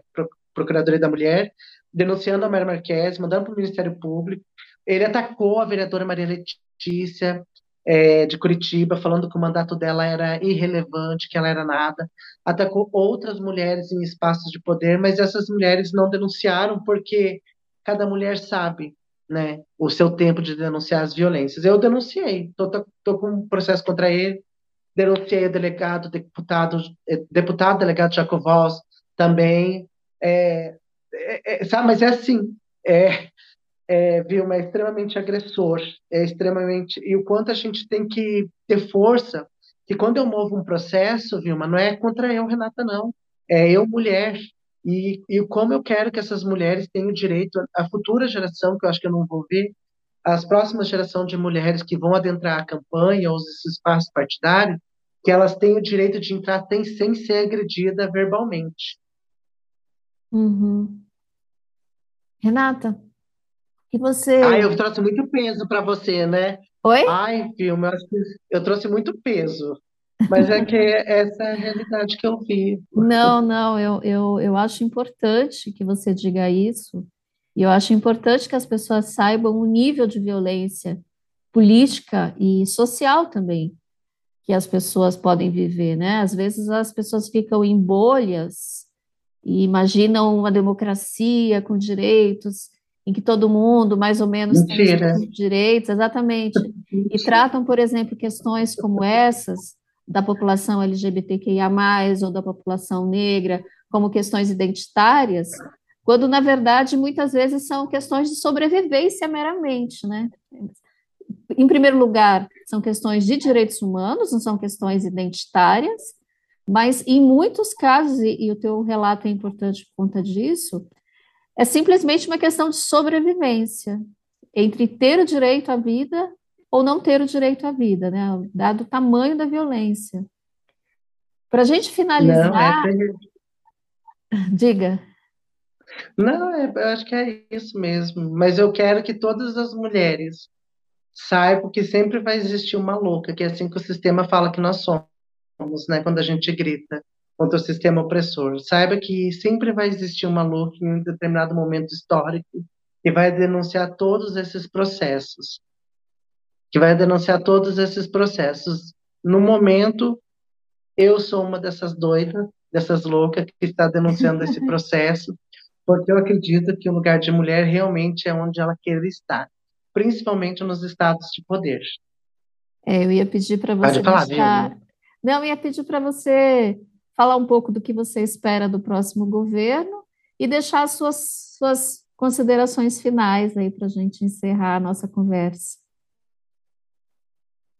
Procuradoria da Mulher, denunciando a Mary Marques, mandando para o Ministério Público. Ele atacou a vereadora Maria Letícia, é, de Curitiba, falando que o mandato dela era irrelevante, que ela era nada. Atacou outras mulheres em espaços de poder, mas essas mulheres não denunciaram porque cada mulher sabe né, o seu tempo de denunciar as violências. Eu denunciei, estou com um processo contra ele, denunciei o delegado, deputado, eh, deputado delegado Jacovós também, é, é, é, sabe, mas é assim, é, é, Vilma, é extremamente agressor, é extremamente, e o quanto a gente tem que ter força que quando eu movo um processo, Vilma, não é contra eu, Renata, não. É eu, mulher. E, e como eu quero que essas mulheres tenham direito, a futura geração, que eu acho que eu não vou ver, as próximas gerações de mulheres que vão adentrar a campanha ou os espaços partidários, que elas tenham o direito de entrar sem, sem ser agredida verbalmente. Uhum. Renata, e você? Ah, eu trouxe muito peso para você, né? Oi? Ai, filme, eu acho que eu trouxe muito peso. Mas é que *laughs* essa é a realidade que eu vi. Não, não, eu, eu, eu acho importante que você diga isso, e eu acho importante que as pessoas saibam o nível de violência política e social também que as pessoas podem viver, né? Às vezes as pessoas ficam em bolhas e imaginam uma democracia com direitos, em que todo mundo mais ou menos Mentira. tem os direitos, exatamente, e tratam, por exemplo, questões como essas da população LGBTQIA+, ou da população negra, como questões identitárias, quando, na verdade, muitas vezes são questões de sobrevivência meramente, né? Em primeiro lugar, são questões de direitos humanos, não são questões identitárias, mas em muitos casos, e, e o teu relato é importante por conta disso, é simplesmente uma questão de sobrevivência entre ter o direito à vida ou não ter o direito à vida, né? Dado o tamanho da violência. Para a gente finalizar, não, é... *laughs* diga. Não, é, eu acho que é isso mesmo. Mas eu quero que todas as mulheres saibam que sempre vai existir uma louca, que é assim que o sistema fala que nós somos, né? Quando a gente grita contra o sistema opressor. Saiba que sempre vai existir uma louca em um determinado momento histórico que vai denunciar todos esses processos. Que vai denunciar todos esses processos. No momento, eu sou uma dessas doidas, dessas loucas que está denunciando esse *laughs* processo, porque eu acredito que o lugar de mulher realmente é onde ela quer estar, principalmente nos estados de poder. É, eu ia pedir para você Pode falar, deixar... Não, eu ia pedir para você falar um pouco do que você espera do próximo governo e deixar as suas, suas considerações finais aí para a gente encerrar a nossa conversa.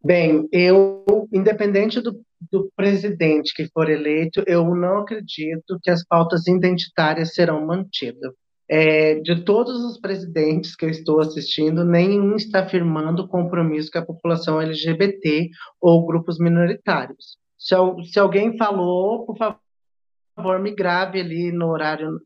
Bem, eu, independente do, do presidente que for eleito, eu não acredito que as pautas identitárias serão mantidas. É, de todos os presidentes que eu estou assistindo, nenhum está afirmando compromisso com a população LGBT ou grupos minoritários. Se, se alguém falou, por favor, me grave ali no horário,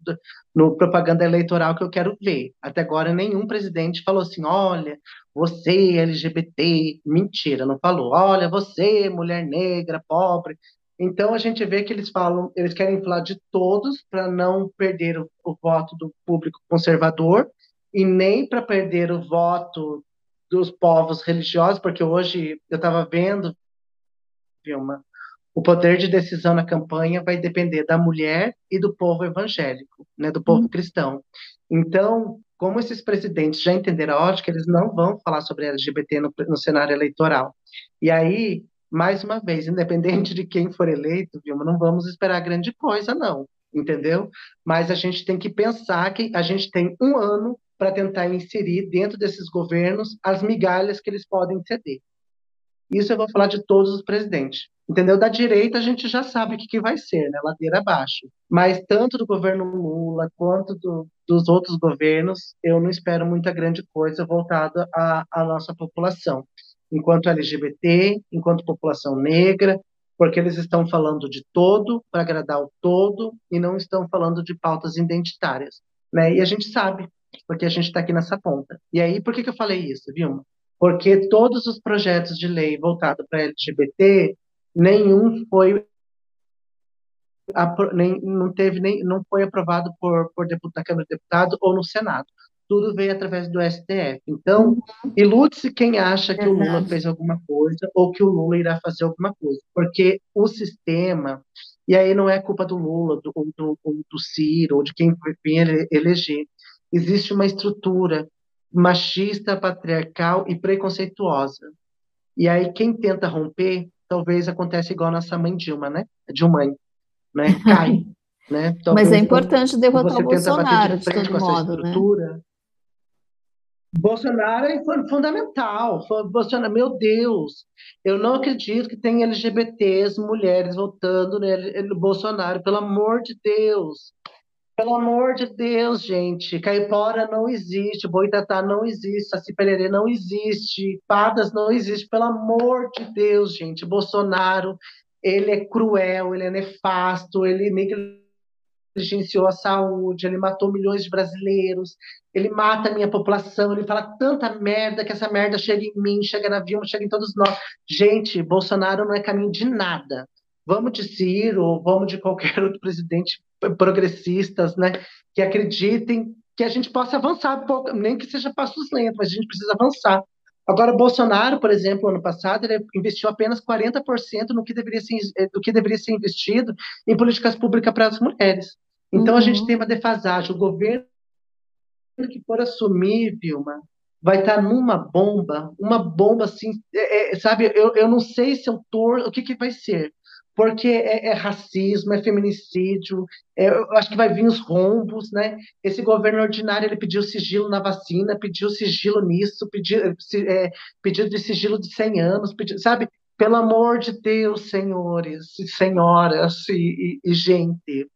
no propaganda eleitoral que eu quero ver. Até agora, nenhum presidente falou assim: olha, você LGBT. Mentira, não falou. Olha, você, mulher negra, pobre. Então, a gente vê que eles falam, eles querem falar de todos para não perder o, o voto do público conservador e nem para perder o voto dos povos religiosos, porque hoje eu estava vendo, Vilma, o poder de decisão na campanha vai depender da mulher e do povo evangélico, né, do povo uhum. cristão. Então, como esses presidentes já entenderam a ótica, eles não vão falar sobre LGBT no, no cenário eleitoral. E aí, mais uma vez, independente de quem for eleito, Vilma, não vamos esperar grande coisa, não, entendeu? Mas a gente tem que pensar que a gente tem um ano para tentar inserir dentro desses governos as migalhas que eles podem ceder. Isso eu vou falar de todos os presidentes. Entendeu? Da direita a gente já sabe o que, que vai ser, né? Ladeira abaixo. Mas tanto do governo Lula quanto do, dos outros governos, eu não espero muita grande coisa voltada à, à nossa população. Enquanto LGBT, enquanto população negra, porque eles estão falando de todo para agradar o todo e não estão falando de pautas identitárias. Né? E a gente sabe, porque a gente está aqui nessa ponta. E aí, por que, que eu falei isso, Vilma? Porque todos os projetos de lei voltados para LGBT nenhum foi nem, não teve nem não foi aprovado por, por deputado, na Câmara de Deputados ou no Senado. Tudo veio através do STF. Então, uhum. ilude-se quem acha que o Lula fez alguma coisa ou que o Lula irá fazer alguma coisa, porque o sistema e aí não é culpa do Lula, do, do, do Ciro, ou de quem vinha eleger. Existe uma estrutura machista, patriarcal e preconceituosa. E aí quem tenta romper talvez aconteça igual a nossa mãe Dilma, né? Dilma, né? Cai. *laughs* né? Talvez Mas é importante derrotar o Bolsonaro, de todo modo, né? Bolsonaro é fundamental. Bolsonaro, meu Deus, eu não acredito que tem LGBTs, mulheres votando no Bolsonaro, pelo amor de Deus. Pelo amor de Deus, gente. Caipora não existe, Boitatá não existe, Saci Pererê não existe, Padas não existe. Pelo amor de Deus, gente. Bolsonaro, ele é cruel, ele é nefasto, ele negligenciou a saúde, ele matou milhões de brasileiros, ele mata a minha população, ele fala tanta merda que essa merda chega em mim, chega na Vilma, chega em todos nós. Gente, Bolsonaro não é caminho de nada. Vamos de Ciro, vamos de qualquer *laughs* outro presidente progressistas, né, que acreditem que a gente possa avançar, nem que seja passos lentos, mas a gente precisa avançar. Agora, Bolsonaro, por exemplo, ano passado, ele investiu apenas 40% no que deveria ser, eh, do que deveria ser investido em políticas públicas para as mulheres. Então, uhum. a gente uhum. tem uma defasagem. O governo que for assumir, Vilma, vai estar numa bomba, uma bomba assim, é, é, sabe? Eu, eu não sei se eu tor, o que, que vai ser porque é, é racismo, é feminicídio, é, eu acho que vai vir os rombos, né? Esse governo ordinário ele pediu sigilo na vacina, pediu sigilo nisso, pediu, é, pediu de sigilo de 100 anos, pediu, sabe? Pelo amor de Deus, senhores e senhoras e, e, e gente,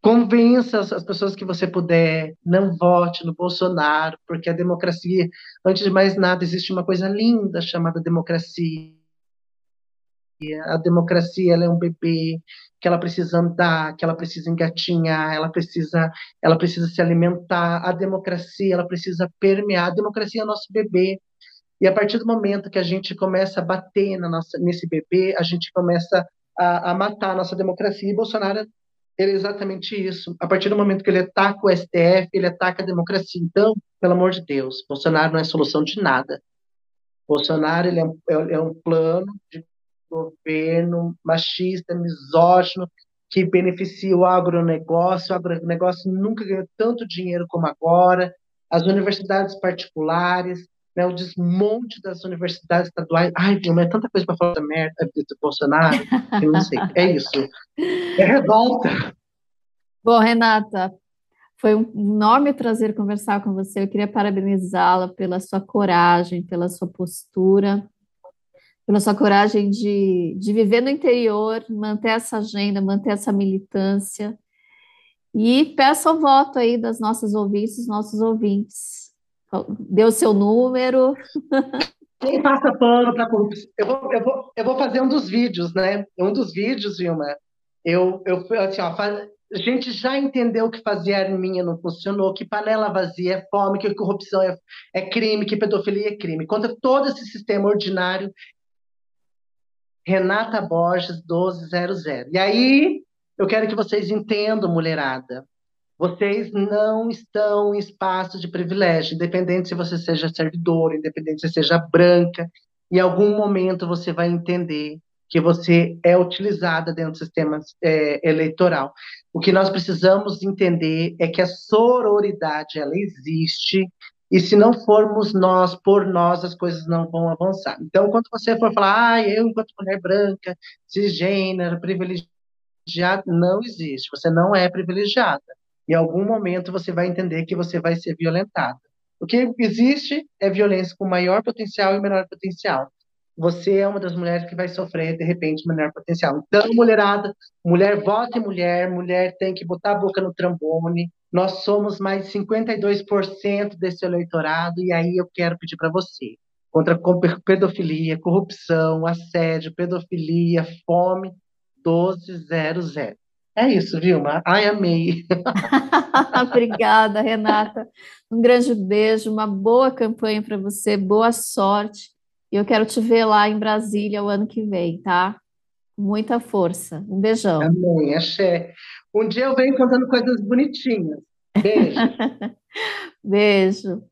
convença as pessoas que você puder, não vote no Bolsonaro, porque a democracia, antes de mais nada, existe uma coisa linda chamada democracia a democracia ela é um bebê que ela precisa andar, que ela precisa engatinhar, ela precisa, ela precisa se alimentar. A democracia ela precisa permear. A democracia é nosso bebê. E a partir do momento que a gente começa a bater na nossa, nesse bebê, a gente começa a, a matar a nossa democracia. E Bolsonaro é exatamente isso. A partir do momento que ele ataca o STF, ele ataca a democracia. Então, pelo amor de Deus, Bolsonaro não é solução de nada. Bolsonaro ele é, é, é um plano de governo machista, misógino, que beneficia o agronegócio. O agronegócio nunca ganhou tanto dinheiro como agora. As universidades particulares, né, o desmonte das universidades estaduais. Ai, Vilma, é tanta coisa para falar da merda do Bolsonaro, eu não sei. É isso. É revolta. Bom, Renata, foi um enorme prazer conversar com você. Eu queria parabenizá-la pela sua coragem, pela sua postura pela sua coragem de, de viver no interior, manter essa agenda, manter essa militância. E peço o voto aí das nossas ouvintes, nossos ouvintes. O seu número. Quem passa pano para corrupção? Eu vou, eu, vou, eu vou fazer um dos vídeos, né? Um dos vídeos, Vilma, eu, eu assim, ó, faz, a gente já entendeu que fazer arminha não funcionou, que panela vazia é fome, que corrupção é, é crime, que pedofilia é crime. Contra todo esse sistema ordinário Renata Borges 1200. E aí, eu quero que vocês entendam, mulherada. Vocês não estão em espaço de privilégio, independente se você seja servidor, independente se seja branca. Em algum momento você vai entender que você é utilizada dentro do sistema é, eleitoral. O que nós precisamos entender é que a sororidade ela existe e se não formos nós por nós, as coisas não vão avançar. Então, quando você for falar, ah, eu, enquanto mulher branca, cisgênero, privilegiada, não existe. Você não é privilegiada. Em algum momento você vai entender que você vai ser violentada. O que existe é violência com maior potencial e menor potencial. Você é uma das mulheres que vai sofrer, de repente, menor potencial. Então, mulherada, mulher vota em mulher, mulher tem que botar a boca no trambone, nós somos mais de 52% desse eleitorado, e aí eu quero pedir para você, contra pedofilia, corrupção, assédio, pedofilia, fome, 1200. É isso, Vilma. Ai, amei. *laughs* Obrigada, Renata. Um grande beijo, uma boa campanha para você, boa sorte. E eu quero te ver lá em Brasília o ano que vem, tá? Muita força. Um beijão. Amém, axé. Um dia eu venho contando coisas bonitinhas. Beijo. *laughs* Beijo.